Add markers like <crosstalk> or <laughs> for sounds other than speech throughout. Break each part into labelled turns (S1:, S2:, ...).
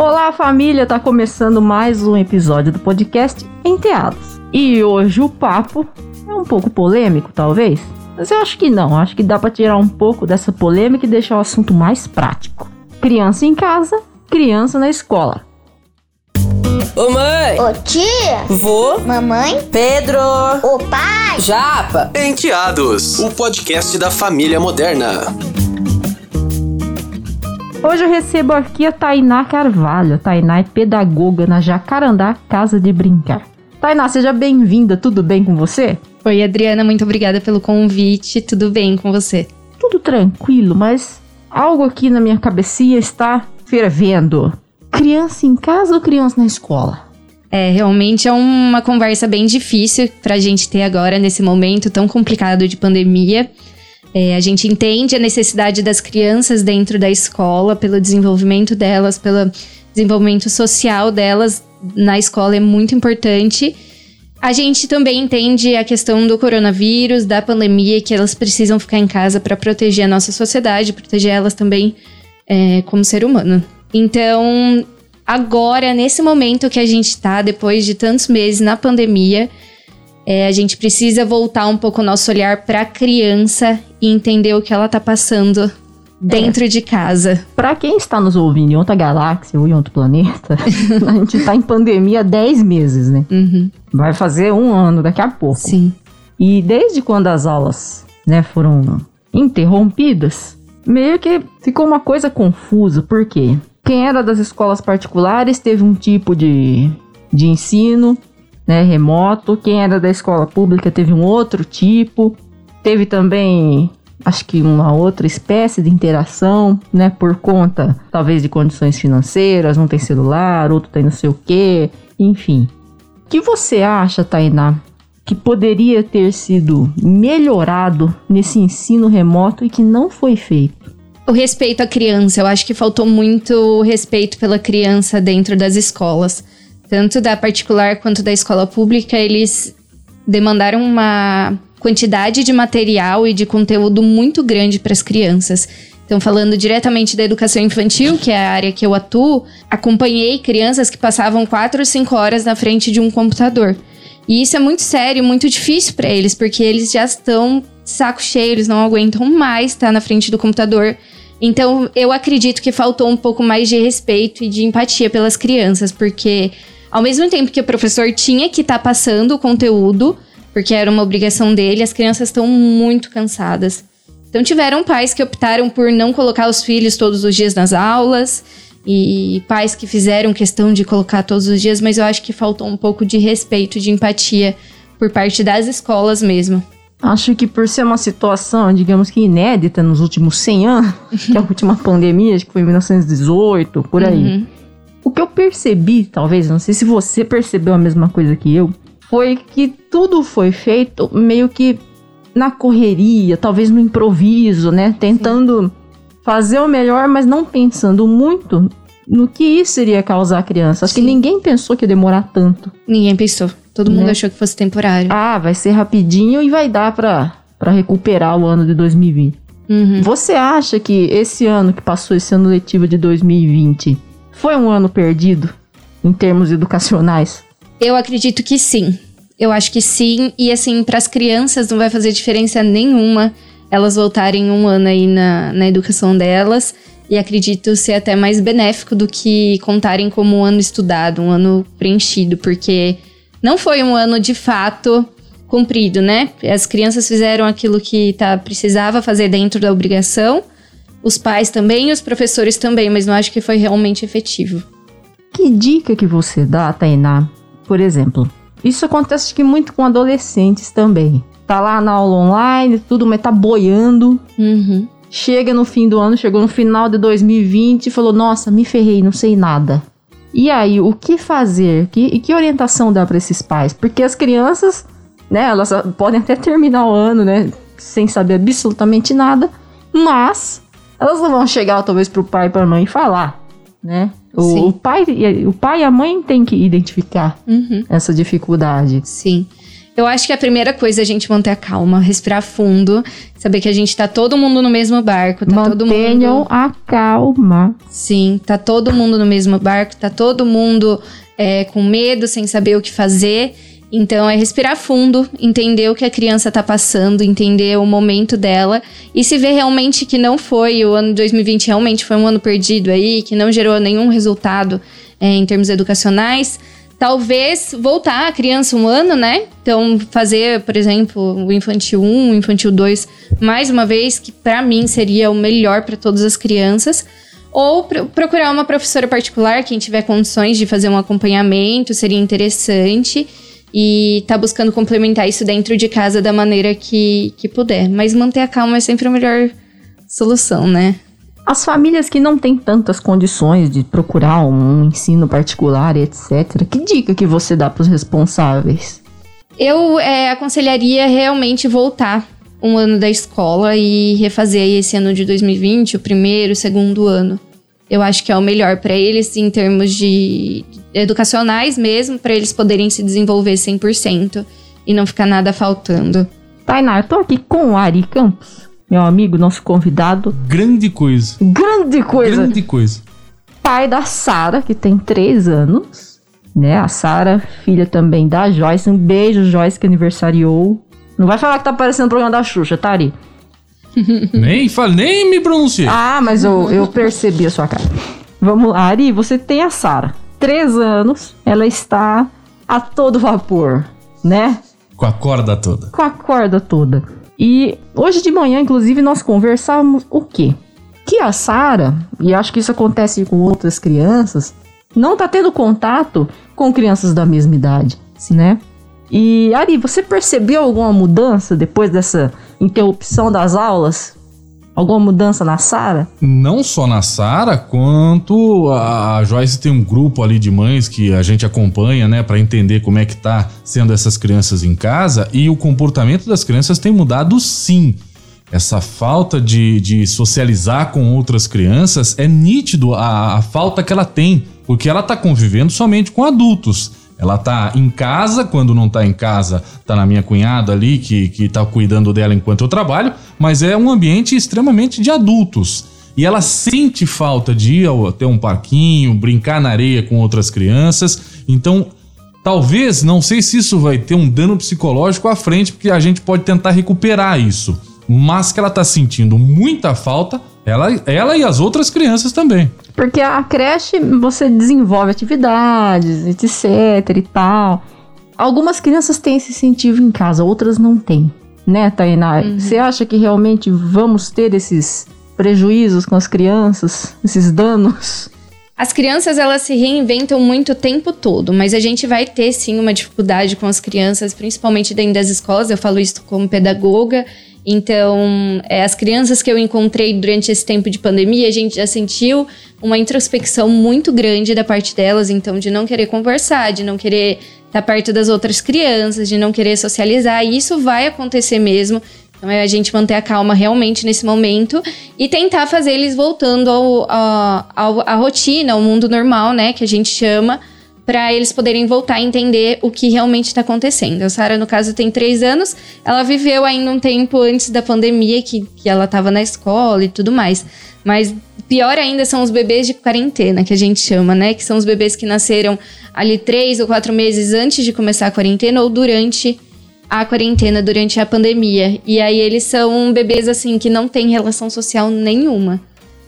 S1: Olá, família! Tá começando mais um episódio do podcast Enteados. E hoje o papo é um pouco polêmico, talvez. Mas eu acho que não. Acho que dá para tirar um pouco dessa polêmica e deixar o assunto mais prático. Criança em casa, criança na escola.
S2: Ô mãe!
S3: Ô tia!
S2: Vô!
S3: Mamãe!
S2: Pedro!
S3: Ô pai!
S2: Japa!
S4: Enteados, o podcast da família moderna.
S1: Hoje eu recebo aqui a Tainá Carvalho. A Tainá é pedagoga na Jacarandá Casa de Brincar. Tainá, seja bem-vinda. Tudo bem com você?
S5: Oi, Adriana, muito obrigada pelo convite. Tudo bem com você?
S1: Tudo tranquilo, mas algo aqui na minha cabecinha está fervendo. Criança em casa ou criança na escola?
S5: É, realmente é uma conversa bem difícil pra gente ter agora nesse momento tão complicado de pandemia. É, a gente entende a necessidade das crianças dentro da escola, pelo desenvolvimento delas, pelo desenvolvimento social delas na escola é muito importante. A gente também entende a questão do coronavírus, da pandemia, que elas precisam ficar em casa para proteger a nossa sociedade, proteger elas também é, como ser humano. Então, agora, nesse momento que a gente está, depois de tantos meses na pandemia, é, a gente precisa voltar um pouco o nosso olhar para a criança e entender o que ela tá passando dentro é. de casa.
S1: Para quem está nos ouvindo em outra galáxia ou em outro planeta, <laughs> a gente tá em pandemia há 10 meses, né?
S5: Uhum.
S1: Vai fazer um ano daqui a pouco.
S5: Sim.
S1: E desde quando as aulas, né, foram interrompidas, meio que ficou uma coisa confusa. Por quê? Quem era das escolas particulares teve um tipo de, de ensino né, remoto. Quem era da escola pública teve um outro tipo. Teve também, acho que uma outra espécie de interação, né, por conta talvez de condições financeiras, um tem celular, outro tem não sei o quê, enfim. O que você acha, Tainá, que poderia ter sido melhorado nesse ensino remoto e que não foi feito?
S5: O respeito à criança, eu acho que faltou muito respeito pela criança dentro das escolas tanto da particular quanto da escola pública, eles demandaram uma quantidade de material e de conteúdo muito grande para as crianças. Então, falando diretamente da educação infantil, que é a área que eu atuo, acompanhei crianças que passavam 4 ou 5 horas na frente de um computador. E isso é muito sério, muito difícil para eles, porque eles já estão saco cheio, eles não aguentam mais estar na frente do computador. Então, eu acredito que faltou um pouco mais de respeito e de empatia pelas crianças, porque ao mesmo tempo que o professor tinha que estar tá passando o conteúdo, porque era uma obrigação dele, as crianças estão muito cansadas. Então tiveram pais que optaram por não colocar os filhos todos os dias nas aulas e pais que fizeram questão de colocar todos os dias, mas eu acho que faltou um pouco de respeito, de empatia por parte das escolas mesmo.
S1: Acho que por ser uma situação, digamos que inédita nos últimos 100 anos, <laughs> que a última pandemia, acho que foi em 1918, por aí. Uhum. O que eu percebi, talvez, não sei se você percebeu a mesma coisa que eu, foi que tudo foi feito meio que na correria, talvez no improviso, né? Tentando Sim. fazer o melhor, mas não pensando muito no que isso iria causar à criança. Acho Sim. que ninguém pensou que ia demorar tanto.
S5: Ninguém pensou. Todo mundo né? achou que fosse temporário.
S1: Ah, vai ser rapidinho e vai dar pra, pra recuperar o ano de 2020. Uhum. Você acha que esse ano que passou, esse ano letivo de 2020, foi um ano perdido em termos educacionais?
S5: Eu acredito que sim. Eu acho que sim. E assim, para as crianças não vai fazer diferença nenhuma elas voltarem um ano aí na, na educação delas. E acredito ser até mais benéfico do que contarem como um ano estudado, um ano preenchido, porque não foi um ano de fato cumprido, né? As crianças fizeram aquilo que tá, precisava fazer dentro da obrigação os pais também e os professores também, mas não acho que foi realmente efetivo.
S1: Que dica que você dá, Tainá? Por exemplo, isso acontece que muito com adolescentes também. Tá lá na aula online, tudo, mas tá boiando.
S5: Uhum.
S1: Chega no fim do ano, chegou no final de 2020 e falou: Nossa, me ferrei, não sei nada. E aí, o que fazer? Que, que orientação dá para esses pais? Porque as crianças, né, elas podem até terminar o ano, né, sem saber absolutamente nada, mas elas não vão chegar talvez pro pai e pra mãe falar, né? O, o, pai, o pai e a mãe têm que identificar
S5: uhum.
S1: essa dificuldade.
S5: Sim. Eu acho que a primeira coisa é a gente manter a calma, respirar fundo, saber que a gente tá todo mundo no mesmo barco, tá todo
S1: Mantenham
S5: mundo.
S1: a calma.
S5: Sim, tá todo mundo no mesmo barco, tá todo mundo é, com medo, sem saber o que fazer. Então é respirar fundo, entender o que a criança tá passando, entender o momento dela e se ver realmente que não foi o ano de 2020 realmente foi um ano perdido aí, que não gerou nenhum resultado é, em termos educacionais. Talvez voltar a criança um ano, né? Então, fazer, por exemplo, o infantil 1, o infantil 2, mais uma vez, que para mim seria o melhor para todas as crianças. Ou pro- procurar uma professora particular, quem tiver condições de fazer um acompanhamento, seria interessante. E tá buscando complementar isso dentro de casa da maneira que, que puder. Mas manter a calma é sempre a melhor solução, né?
S1: As famílias que não têm tantas condições de procurar um ensino particular, etc. Que dica que você dá para os responsáveis?
S5: Eu é, aconselharia realmente voltar um ano da escola e refazer esse ano de 2020, o primeiro, o segundo ano. Eu acho que é o melhor para eles em termos de educacionais mesmo, para eles poderem se desenvolver 100% e não ficar nada faltando.
S1: Tainá, eu tô aqui com o Ari Campos, meu amigo, nosso convidado.
S6: Grande coisa.
S1: Grande coisa.
S6: Grande coisa.
S1: Pai da Sara, que tem 3 anos. Né? A Sara, filha também da Joyce. Um beijo, Joyce, que aniversariou. Não vai falar que tá parecendo o programa da Xuxa, tá, Ari? <laughs>
S6: nem, fala, nem me pronunciei.
S1: Ah, mas eu, eu percebi a sua cara. Vamos lá, Ari, você tem a Sara. Três anos, ela está a todo vapor, né?
S6: Com a corda toda.
S1: Com a corda toda. E hoje de manhã, inclusive, nós conversávamos o quê? Que a Sara, e acho que isso acontece com outras crianças, não tá tendo contato com crianças da mesma idade, né? E Ari, você percebeu alguma mudança depois dessa interrupção das aulas? Alguma mudança na Sara?
S6: Não só na Sara, quanto a Joyce tem um grupo ali de mães que a gente acompanha, né, Pra entender como é que tá sendo essas crianças em casa e o comportamento das crianças tem mudado sim. Essa falta de, de socializar com outras crianças é nítido a, a falta que ela tem, porque ela tá convivendo somente com adultos. Ela tá em casa, quando não tá em casa, tá na minha cunhada ali, que, que tá cuidando dela enquanto eu trabalho, mas é um ambiente extremamente de adultos. E ela sente falta de ir até um parquinho, brincar na areia com outras crianças. Então, talvez, não sei se isso vai ter um dano psicológico à frente, porque a gente pode tentar recuperar isso. Mas que ela tá sentindo muita falta, ela, ela e as outras crianças também.
S1: Porque a creche você desenvolve atividades, etc e tal. Algumas crianças têm esse incentivo em casa, outras não têm. Né, Tainá? Você acha que realmente vamos ter esses prejuízos com as crianças? Esses danos?
S5: As crianças, elas se reinventam muito o tempo todo, mas a gente vai ter sim uma dificuldade com as crianças, principalmente dentro das escolas. Eu falo isso como pedagoga. Então, é, as crianças que eu encontrei durante esse tempo de pandemia, a gente já sentiu uma introspecção muito grande da parte delas, então, de não querer conversar, de não querer estar perto das outras crianças, de não querer socializar. E isso vai acontecer mesmo. Então é a gente manter a calma realmente nesse momento e tentar fazer eles voltando ao, ao, ao- à rotina, ao mundo normal, né? Que a gente chama, para eles poderem voltar a entender o que realmente está acontecendo. A Sara, no caso, tem três anos. Ela viveu ainda um tempo antes da pandemia, que, que ela estava na escola e tudo mais. Mas pior ainda são os bebês de quarentena, que a gente chama, né? Que são os bebês que nasceram ali três ou quatro meses antes de começar a quarentena ou durante a quarentena durante a pandemia. E aí eles são bebês assim que não têm relação social nenhuma.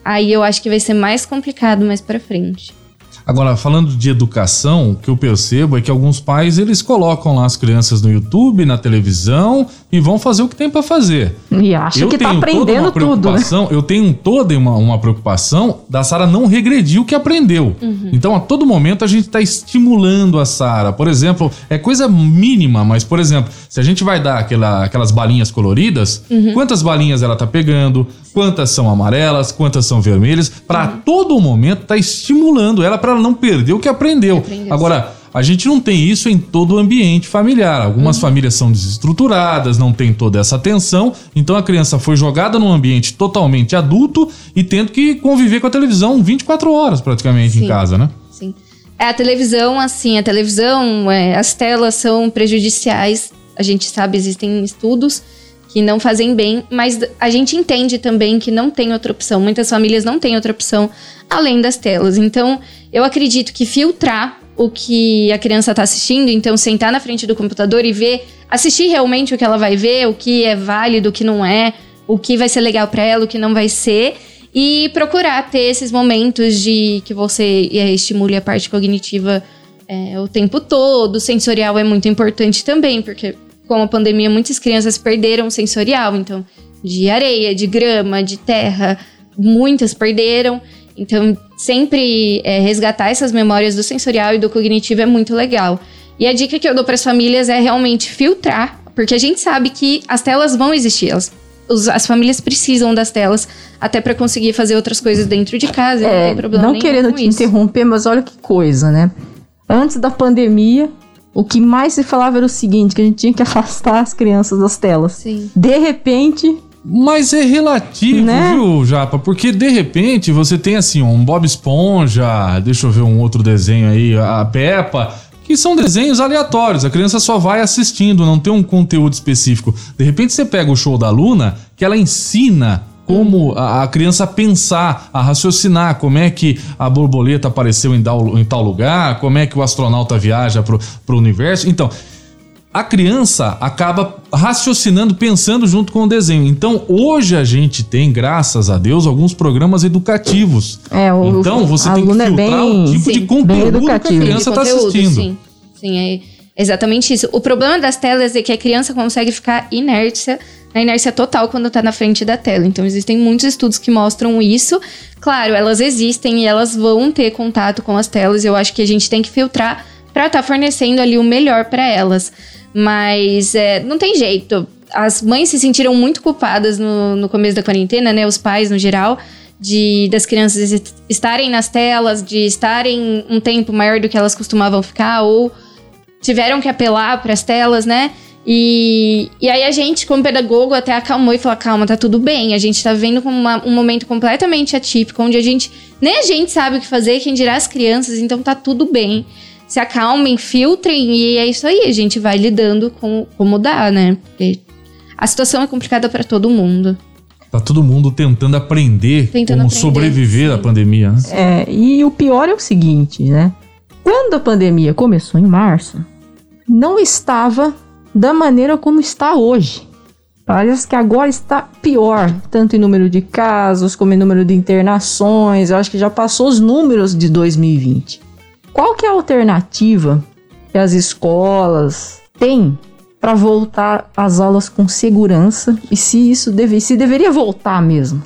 S5: Aí eu acho que vai ser mais complicado mais pra frente.
S6: Agora, falando de educação, o que eu percebo é que alguns pais eles colocam lá as crianças no YouTube, na televisão e vão fazer o que tem pra fazer.
S1: E acha
S6: eu
S1: que tá aprendendo
S6: uma
S1: tudo, né?
S6: Eu tenho toda uma, uma preocupação da Sara não regredir o que aprendeu.
S1: Uhum.
S6: Então, a todo momento, a gente tá estimulando a Sara. Por exemplo, é coisa mínima, mas, por exemplo, se a gente vai dar aquela, aquelas balinhas coloridas,
S1: Uhum.
S6: quantas balinhas ela tá pegando, quantas são amarelas, quantas são vermelhas, pra
S1: Uhum.
S6: todo momento tá estimulando ela pra ela não perder o que aprendeu.
S5: aprendeu,
S6: Agora, a gente não tem isso em todo o ambiente familiar. Algumas famílias são desestruturadas, não tem toda essa atenção. Então a criança foi jogada num ambiente totalmente adulto e tendo que conviver com a televisão 24 horas praticamente em
S5: Sim.
S6: casa, né?
S5: Sim. É, a televisão, assim, a televisão, é, as telas são prejudiciais a gente sabe existem estudos que não fazem bem, mas a gente entende também que não tem outra opção. Muitas famílias não têm outra opção além das telas. Então, eu acredito que filtrar o que a criança está assistindo, então sentar na frente do computador e ver, assistir realmente o que ela vai ver, o que é válido, o que não é, o que vai ser legal para ela, o que não vai ser, e procurar ter esses momentos de que você é, estimule a parte cognitiva é, o tempo todo. O sensorial é muito importante também, porque com a pandemia muitas crianças perderam o sensorial, então de areia, de grama, de terra, muitas perderam. Então, sempre é, resgatar essas memórias do sensorial e do cognitivo é muito legal. E a dica que eu dou para as famílias é realmente filtrar, porque a gente sabe que as telas vão existir, elas, as famílias precisam das telas até para conseguir fazer outras coisas dentro de casa.
S1: É,
S5: não tem problema
S1: não querendo te
S5: isso.
S1: interromper, mas olha que coisa, né? Antes da pandemia, o que mais se falava era o seguinte, que a gente tinha que <laughs> afastar as crianças das telas.
S5: Sim.
S1: De repente,
S6: Mas é relativo,
S1: Né?
S6: viu, Japa? Porque de repente você tem assim, um Bob Esponja, deixa eu ver um outro desenho aí, a Peppa, que são desenhos aleatórios. A criança só vai assistindo, não tem um conteúdo específico. De repente você pega o show da Luna, que ela ensina como a, criança pensar, a raciocinar, como é que a borboleta apareceu em tal, lugar, como é que o astronauta viaja pro, pro universo. Então, a criança acaba raciocinando, pensando junto com o desenho. Então, hoje a gente tem, graças a Deus, alguns programas educativos.
S1: É, o-
S6: então, você tem que
S1: é
S6: filtrar
S1: bem-
S6: o tipo
S5: sim,
S6: de
S5: bem
S6: conteúdo que a criança está assistindo.
S5: Sim, sim, é exatamente isso. O problema das telas é que a criança consegue ficar inércia, na inércia total quando tá na frente da tela. Então, existem muitos estudos que mostram isso. Claro, elas existem e elas vão ter contato com as telas. Eu acho que a gente tem que filtrar para estar fornecendo ali o melhor para elas. Mas é, não tem jeito. As mães se sentiram muito culpadas no, no começo da quarentena, né? Os pais no geral de das crianças est- estarem nas telas, de estarem um tempo maior do que elas costumavam ficar, ou tiveram que apelar para as telas, né? E, e aí a gente, como pedagogo, até acalmou e falou: calma, tá tudo bem. A gente tá como uma- um momento completamente atípico, onde a gente. Nem a gente sabe o que fazer, quem dirá as crianças, então tá tudo bem. Se acalmem, filtrem, e é isso aí. A gente vai lidando com como dá, né? Porque a situação é complicada para todo mundo.
S6: Tá todo mundo tentando aprender
S5: Tentando
S6: como
S5: aprender,
S6: sobreviver à
S5: sim.
S6: pandemia, né?
S1: É, e o pior é o seguinte, né? Quando a pandemia começou em março, não estava da maneira como está hoje. Parece que agora está pior, tanto em número de casos como em número de internações. Eu acho que já passou os números de 2020. Qual que é a alternativa que as escolas têm para voltar às aulas com segurança e se isso deve, se deveria voltar mesmo?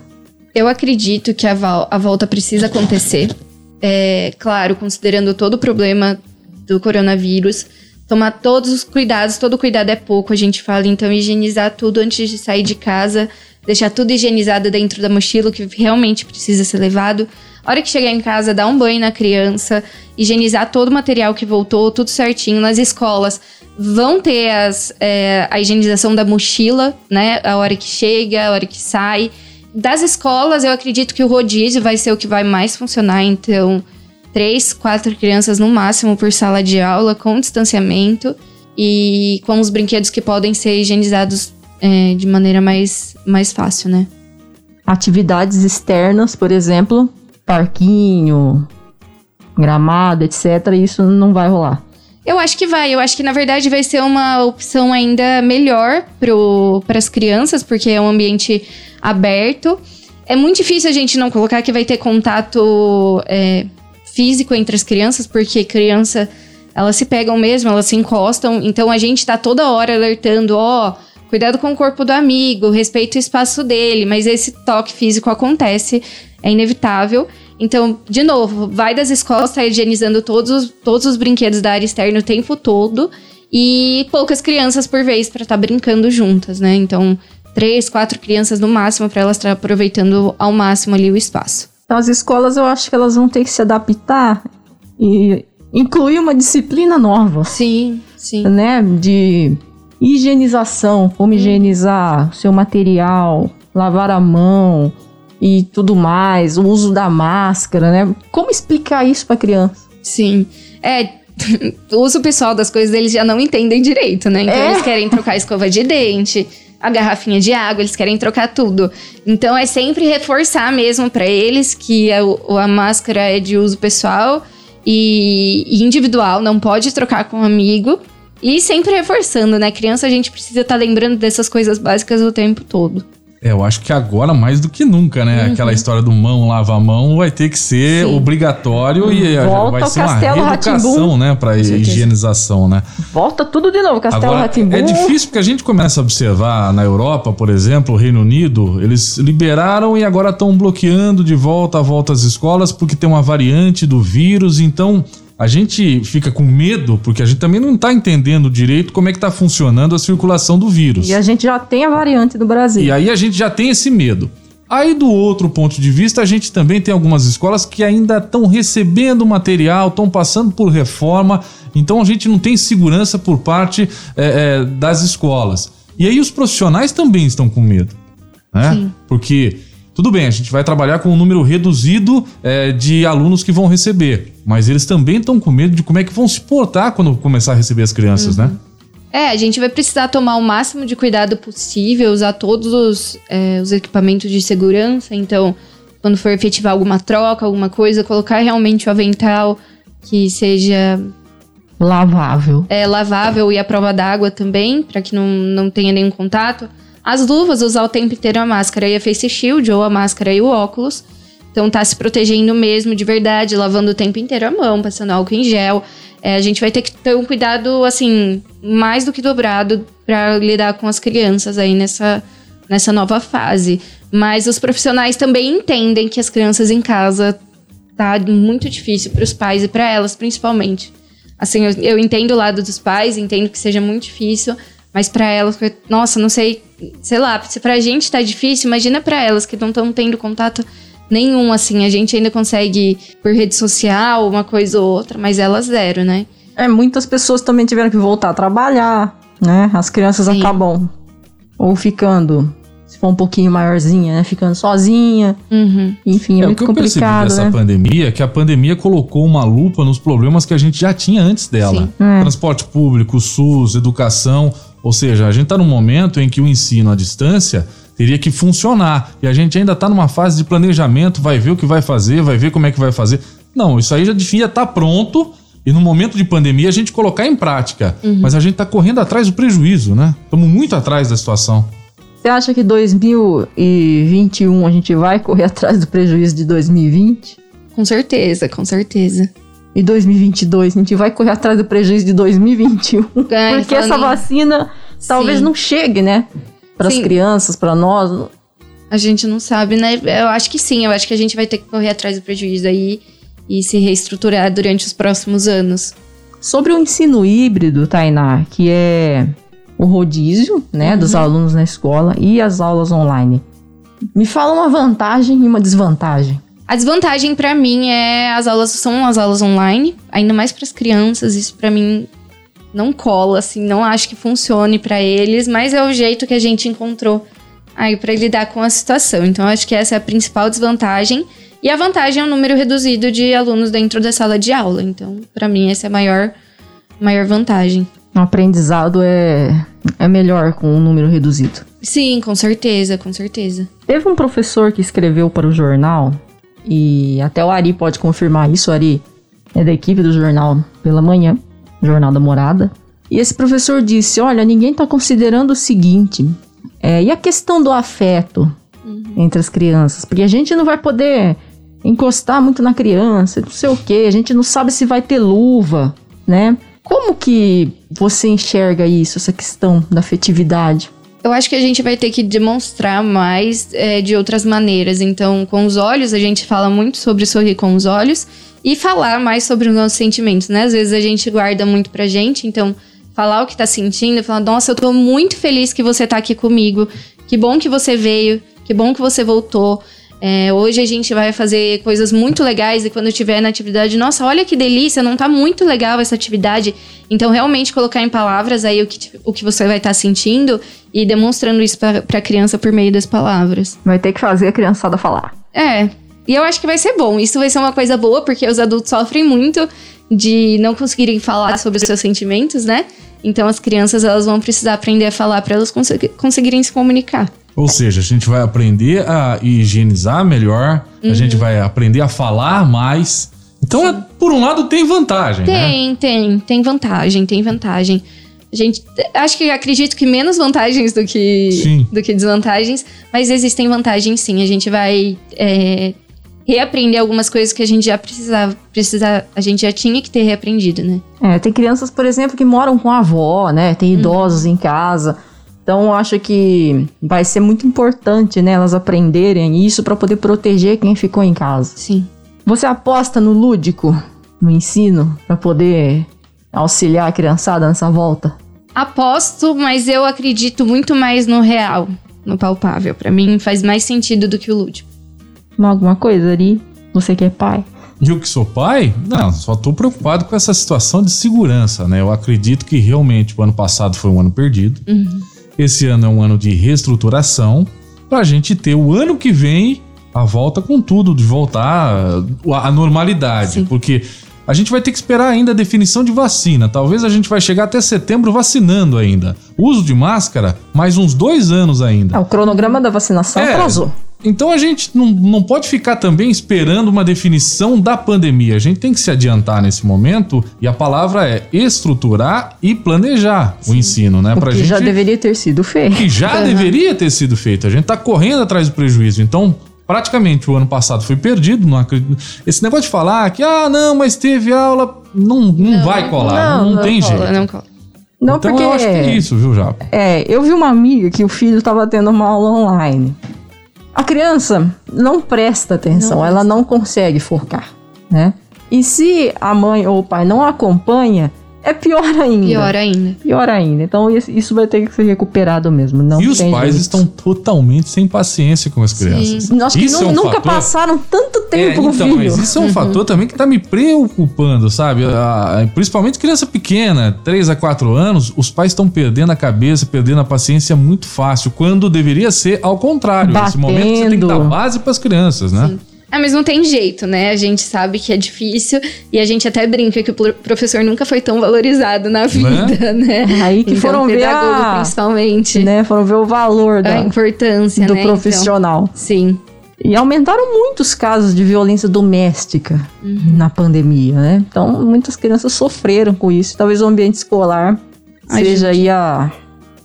S5: Eu acredito que a, a volta precisa acontecer. É, claro, considerando todo o problema do coronavírus, tomar todos os cuidados, todo cuidado é pouco, a gente fala, então higienizar tudo antes de sair de casa, deixar tudo higienizado dentro da mochila, que realmente precisa ser levado. Hora que chegar em casa, dar um banho na criança, higienizar todo o material que voltou, tudo certinho. Nas escolas vão ter as, é, a higienização da mochila, né? A hora que chega, a hora que sai. Das escolas, eu acredito que o rodízio vai ser o que vai mais funcionar, então três, quatro crianças no máximo por sala de aula, com distanciamento e com os brinquedos que podem ser higienizados é, de maneira mais, mais fácil, né?
S1: atividades externas, por exemplo, parquinho, gramado, etc. Isso não vai rolar.
S5: Eu acho que vai. Eu acho que na verdade vai ser uma opção ainda melhor para as crianças, porque é um ambiente aberto. É muito difícil a gente não colocar que vai ter contato é, físico entre as crianças, porque criança elas se pegam mesmo, elas se encostam. Então a gente tá toda hora alertando, ó, cuidado com o corpo do amigo, respeita o espaço dele, mas esse toque físico acontece, é inevitável. Então, de novo, vai das escolas, tá higienizando todos os, todos os brinquedos da área externa o tempo todo. E poucas crianças por vez para estar brincando juntas, né? Então, três, quatro crianças no máximo para elas estar aproveitando ao máximo ali o espaço.
S1: Então, as escolas, eu acho que elas vão ter que se adaptar e incluir uma disciplina nova,
S5: Sim, sim.
S1: né? De higienização, como higienizar seu material, lavar a mão e tudo mais, o uso da máscara, né? Como explicar isso para criança?
S5: Sim. É, <laughs> o uso pessoal das coisas eles já não entendem direito, né? Então
S1: É.
S5: eles querem trocar a escova de dente, a garrafinha de água, eles querem trocar tudo. Então é sempre reforçar mesmo pra eles que a, o- a máscara é de uso pessoal e, e individual, não pode trocar com um amigo. E sempre reforçando, né? Criança a gente precisa estar lembrando dessas coisas básicas o tempo todo.
S6: É, eu acho que agora mais do que nunca, né? Aquela história do mão lava a mão vai ter que ser
S5: Sim.
S6: obrigatório e
S1: Volta
S6: vai ser uma reeducação,
S1: Rá-Tim-Bum.
S6: né?
S5: Certeza.
S6: higienização, né?
S1: Volta tudo de novo, Castelo
S6: Agora,
S1: Ratimbu.
S6: é difícil porque a gente começa a observar na Europa, por exemplo, o Reino Unido, eles liberaram e agora estão bloqueando de volta a volta às escolas porque tem uma variante do vírus, então a gente fica com medo porque a gente também não tá entendendo direito como é que tá funcionando a circulação do vírus.
S1: E a gente já tem a variante do Brasil.
S6: E aí a gente já tem esse medo. Aí, do outro ponto de vista, a gente também tem algumas escolas que ainda estão recebendo material, estão passando por reforma, então a gente não tem segurança por parte é, é, das escolas. E aí os profissionais também estão com medo. Né?
S5: Sim.
S6: Porque, tudo bem, a gente vai trabalhar com um número reduzido é, de alunos que vão receber, mas eles também estão com medo de como é que vão se portar quando começar a receber as crianças, né?
S5: É, a gente vai precisar tomar o máximo de cuidado possível, usar todos os, é, os equipamentos de segurança. Então, quando for efetivar alguma troca, alguma coisa, colocar realmente o avental que seja
S1: Lavável.
S5: é, lavável e a prova d'água também, para que não, não tenha nenhum contato. As luvas, usar o tempo inteiro a máscara e a face shield, ou a máscara e o óculos. Então tá se protegendo mesmo de verdade, lavando o tempo inteiro a mão, passando álcool em gel. É, a gente vai ter que ter um cuidado, assim, mais do que dobrado para lidar com as crianças aí nessa, nessa nova fase. Mas os profissionais também entendem que as crianças em casa tá muito difícil para os pais e para elas, principalmente. Assim, eu, eu entendo o lado dos pais, entendo que seja muito difícil, mas para elas, nossa, não sei, sei lá, se pra gente tá difícil, imagina para elas que não estão tendo contato nenhum, assim, a gente ainda consegue por rede social, uma coisa ou outra, mas elas zero, né?
S1: É, muitas pessoas também tiveram que voltar a trabalhar, né? As crianças
S5: Sim.
S1: acabam ou ficando, se for um pouquinho maiorzinha, né? Ficando sozinha.
S5: Uhum.
S1: Enfim, é,
S6: É, o
S1: muito
S6: que eu percebi
S1: complicado,
S6: dessa
S1: né?
S6: pandemia é que a pandemia colocou uma lupa nos problemas que a gente já tinha antes dela.
S5: Sim.
S1: É.
S6: Transporte público, SUS, educação. Ou seja, a gente está num momento em que o ensino à distância teria que funcionar. E a gente ainda está numa fase de planejamento, vai ver o que vai fazer, vai ver como é que vai fazer. Não, isso aí já devia estar pronto e no momento de pandemia a gente colocar em prática.
S1: Uhum.
S6: Mas a gente está correndo atrás do prejuízo, né? Estamos muito atrás da situação.
S1: Você acha que 2021 a gente vai correr atrás do prejuízo de 2020?
S5: Com certeza, com certeza.
S1: E 2022 a gente vai correr atrás do prejuízo de 2021?
S5: É, <laughs>
S1: Porque essa
S5: falando em-
S1: vacina talvez
S5: Sim.
S1: não chegue, né? Para as crianças, para nós.
S5: A gente não sabe, né? Eu acho que sim, eu acho que a gente vai ter que correr atrás do prejuízo aí e se reestruturar durante os próximos anos.
S1: Sobre o ensino híbrido, Tainá, que é o rodízio, né, dos alunos na escola e as aulas online. Me fala uma vantagem e uma desvantagem.
S5: A desvantagem pra mim é as aulas são as aulas online, ainda mais para as crianças, isso pra mim não cola assim, não acho que funcione pra eles, mas é o jeito que a gente encontrou aí pra lidar com a situação. Então acho que essa é a principal desvantagem. E a vantagem é o número reduzido de alunos dentro da sala de aula. Então, pra mim essa é a maior maior vantagem.
S1: O aprendizado é, é melhor com um número reduzido.
S5: Sim, com certeza, com certeza.
S1: Teve um professor que escreveu para o jornal, e até o Ari pode confirmar isso, o Ari é da equipe do jornal pela manhã, Jornal da Morada. E esse professor disse: Olha, ninguém está considerando o seguinte, é, e a questão do afeto entre as crianças? Porque a gente não vai poder encostar muito na criança, não sei o que, a gente não sabe se vai ter luva, né? Como que você enxerga isso, essa questão da afetividade?
S5: Eu acho que a gente vai ter que demonstrar mais é, de outras maneiras. Então, com os olhos, a gente fala muito sobre sorrir com os olhos e falar mais sobre os nossos sentimentos, né? Às vezes a gente guarda muito pra gente, então falar o que tá sentindo, falar, nossa, eu tô muito feliz que você tá aqui comigo, que bom que você veio, que bom que você voltou. É, hoje a gente vai fazer coisas muito legais e quando eu estiver na atividade, nossa, olha que delícia, não tá muito legal essa atividade. Então, realmente colocar em palavras aí o que, o que você vai estar sentindo e demonstrando isso pra, pra criança por meio das palavras.
S1: Vai ter que fazer a criançada falar.
S5: É. E eu acho que vai ser bom. Isso vai ser uma coisa boa, porque os adultos sofrem muito. de não conseguirem falar sobre os seus sentimentos, né? Então as crianças elas vão precisar aprender a falar para elas cons conseguirem se comunicar.
S6: Ou seja, a gente vai aprender a higienizar melhor, a gente vai aprender a falar mais. Então, é- por um lado, tem vantagem, né?
S5: Tem, tem, tem vantagem, tem vantagem. A gente acho que acredito que menos vantagens do que
S6: Sim.
S5: do que desvantagens, mas existem vantagens sim. A gente vai é, reaprender algumas coisas que a gente já precisava, precisa, a gente já tinha que ter reaprendido, né?
S1: É, tem crianças, por exemplo, que moram com a avó, né? Tem idosos em casa. Então, eu acho que vai ser muito importante, né? Elas aprenderem isso para poder proteger quem ficou em casa.
S5: Sim.
S1: Você aposta no lúdico, no ensino, para poder auxiliar a criançada nessa volta?
S5: Aposto, mas eu acredito muito mais no real, no palpável. Pra mim faz mais sentido do que o lúdico.
S1: Alguma coisa ali? Você que é pai?
S6: E eu que sou pai, não, só tô preocupado com essa situação de segurança, né? Eu acredito que realmente o ano passado foi um ano perdido. Esse ano é um ano de reestruturação pra gente ter o ano que vem a volta com tudo, de voltar à normalidade.
S5: Sim.
S6: Porque a gente vai ter que esperar ainda a definição de vacina. Talvez a gente vai chegar até setembro vacinando ainda. Uso de máscara, mais uns dois anos ainda.
S1: Ah, o cronograma da vacinação
S6: É.
S1: atrasou.
S6: Então a gente não, não pode ficar também esperando uma definição da pandemia. A gente tem que se adiantar nesse momento e a palavra é estruturar e planejar o ensino, né?
S1: O
S6: Pra
S1: que
S6: gente
S1: já deveria ter sido feito.
S6: que já deveria ter sido feito. A gente tá correndo atrás do prejuízo. Então, praticamente o ano passado foi perdido. Não acredito. Esse negócio de falar que, ah, não, mas teve aula, não, não, vai colar. Não,
S1: não
S6: tem
S5: cola,
S6: jeito.
S5: Não cola.
S1: Não,
S6: então
S1: porque
S6: eu acho que é isso, viu, Japa?
S1: É, eu vi uma amiga que o filho estava tendo uma aula online. A criança não presta atenção,
S5: Não
S1: ela não consegue focar, né? E se a mãe ou o pai não acompanha, é pior ainda.
S5: Pior ainda.
S1: Pior ainda. Então isso- vai ter que ser recuperado mesmo. Não
S6: e os pais
S1: jeito.
S6: estão totalmente sem paciência com as crianças.
S1: Nós que
S6: Isso é um
S1: nunca
S6: fator-
S1: passaram tanto
S6: É,
S1: tempo com o
S6: então,
S1: filho.
S6: mas isso é um fator também que tá me preocupando, sabe? A- a- principalmente criança pequena, 3 a 4 anos, os pais estão perdendo a cabeça, perdendo a paciência muito fácil, quando deveria ser ao contrário. Nesse momento você tem que dar
S1: Batendo.
S6: base pras crianças, né?
S5: Ah, mas não tem jeito, né? A gente sabe que é difícil e a gente até brinca que o pro- professor nunca foi tão valorizado na vida, né?
S1: Aí que
S5: então,
S1: foram
S5: o
S1: ver
S5: pedagogo,
S1: a-
S5: principalmente,
S1: Né? Foram ver o valor
S5: a
S1: da-
S5: importância,
S1: do
S5: né? Então,
S1: profissional.
S5: sim.
S1: E aumentaram muitos casos de violência doméstica
S5: Uhum.
S1: na pandemia, né? Então, muitas crianças sofreram com isso. Talvez o ambiente escolar
S5: Ai,
S1: seja aí a,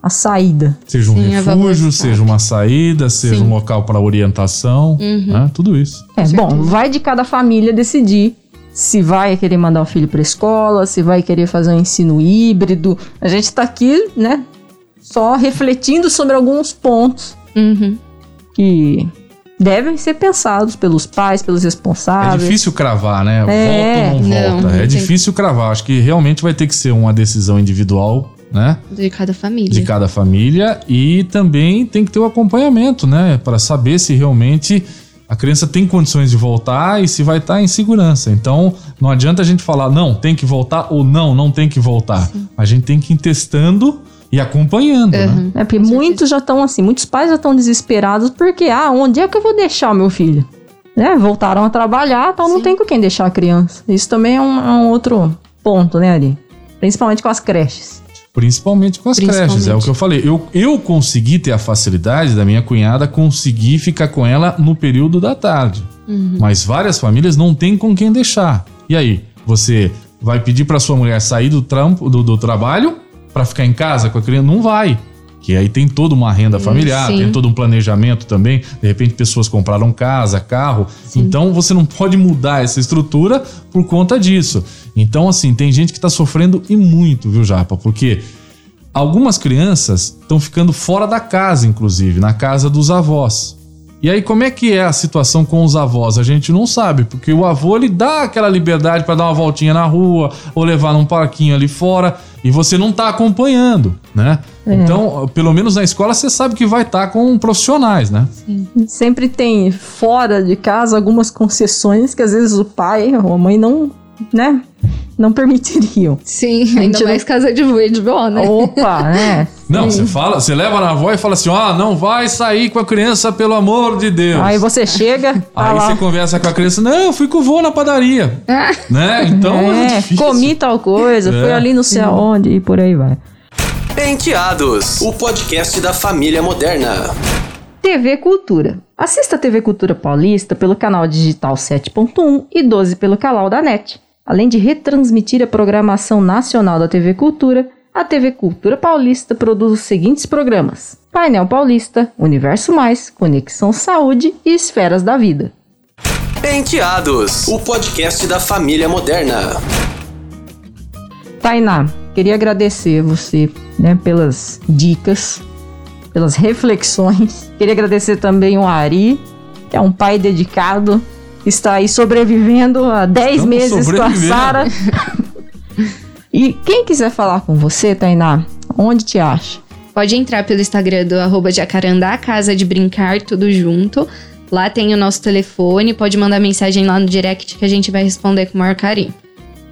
S1: a saída.
S6: Seja um
S5: Sim, é
S6: refúgio, seja uma saída, seja
S5: Sim.
S6: um local para orientação,
S5: Uhum.
S6: né? Tudo isso.
S1: É, bom, vai de cada família decidir se vai querer mandar o filho para escola, se vai querer fazer um ensino híbrido. A gente tá aqui, né, só refletindo sobre alguns pontos
S5: Uhum.
S1: que devem ser pensados pelos pais, pelos
S6: É
S1: responsáveis.
S6: difícil cravar, né?
S1: É.
S6: Volta ou não,
S5: Não,
S6: volta.
S5: não
S6: é difícil cravar. Acho que realmente vai ter que ser uma decisão individual, né?
S5: De cada família.
S6: de cada família e também tem que ter o acompanhamento, né, Para saber se realmente a criança tem condições de voltar e se vai estar em segurança. Então, não adianta a gente falar não, tem que voltar ou não, não tem que voltar. A gente tem que ir testando e acompanhando, né?
S1: É, porque muitos já estão assim, muitos pais já estão desesperados porque, ah, onde é que eu vou deixar o meu filho? Né? Voltaram a trabalhar, então não
S5: Sim.
S1: tem com quem deixar a criança. Isso também é um, é um outro ponto, né, Ari? Principalmente com as creches.
S6: Principalmente com as
S5: Principalmente.
S6: creches, é o que eu falei. Eu, eu consegui ter a facilidade da minha cunhada conseguir ficar com ela no período da tarde. Mas várias famílias não têm com quem deixar. E aí, você vai pedir para sua mulher sair do trampo, do, do trabalho para ficar em casa com a criança? Não vai. Que aí tem toda uma renda familiar,
S5: sim.
S6: tem todo um planejamento também. De repente, pessoas compraram casa, carro. Então, você não pode mudar essa estrutura por conta disso. Então, assim, tem gente que tá sofrendo e muito, viu, Japa? Porque algumas crianças estão ficando fora da casa, inclusive, na casa dos avós. E aí, como é que é a situação com os avós? A gente não sabe, porque o avô ele dá aquela liberdade para dar uma voltinha na rua ou levar num parquinho ali fora e você não tá acompanhando, né? Então, pelo menos na escola você sabe que vai estar com profissionais, né?
S1: Sempre tem fora de casa algumas concessões que às vezes o pai ou a mãe não, né, não permitiriam.
S5: Sim,
S1: gente
S5: ainda
S1: não-
S5: mais casa de vó, né?
S1: Opa, né? <laughs>
S6: Não, você fala, você leva na avó e fala assim: ó, não vai sair com a criança, pelo amor de Deus.
S1: Aí você chega, tá
S6: Aí
S1: lá.
S6: você conversa com a criança, não, eu fui com o vô na padaria. né? Então é,
S1: É,
S6: difícil.
S1: comi tal coisa,
S6: É.
S1: fui ali não sei aonde e por aí vai.
S4: Enteados, o podcast da família moderna.
S1: TV Cultura. Assista a TV Cultura Paulista pelo canal digital 7.1 e 12 pelo canal da NET. Além de retransmitir a programação nacional da TV Cultura, a TV Cultura Paulista produz os seguintes programas: Painel Paulista, Universo Mais, Conexão Saúde e Esferas da Vida.
S4: Enteados, o podcast da família moderna.
S1: Tainá, queria agradecer você né, pelas dicas, pelas reflexões. Queria agradecer também o Ari, que é um pai dedicado, que está aí sobrevivendo há 10
S6: Estamos
S1: meses com a. Sara. <laughs> e quem quiser falar com você, Tainá, onde te acha?
S5: Pode entrar pelo Instagram do arroba Jacarandá, Casa de Brincar, tudo junto. Lá tem o nosso telefone, pode mandar mensagem lá no direct que a gente vai responder com o maior carinho.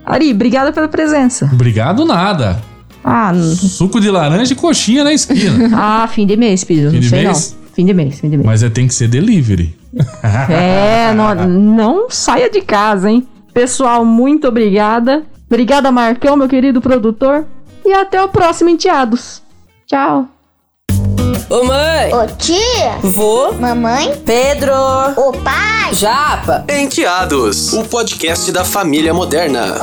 S1: Ari, obrigada pela presença.
S6: Obrigado nada.
S1: Ah,
S6: Suco de laranja e coxinha na esquina. <laughs>
S1: ah fim de mês, filho.
S6: Fim
S1: não
S6: de
S1: sei
S6: mês?
S1: não. Fim de mês, fim de mês.
S6: Mas é, tem que ser delivery.
S1: É, <laughs> não, não saia de casa, hein? Pessoal, muito obrigada. Obrigada, Marcão, meu querido produtor. E até o próximo Enteados. Tchau.
S2: Ô mãe,
S3: Ô tia,
S2: vô,
S3: mamãe,
S2: Pedro,
S3: ô pai.
S2: Japa.
S4: Enteados, o podcast da família moderna.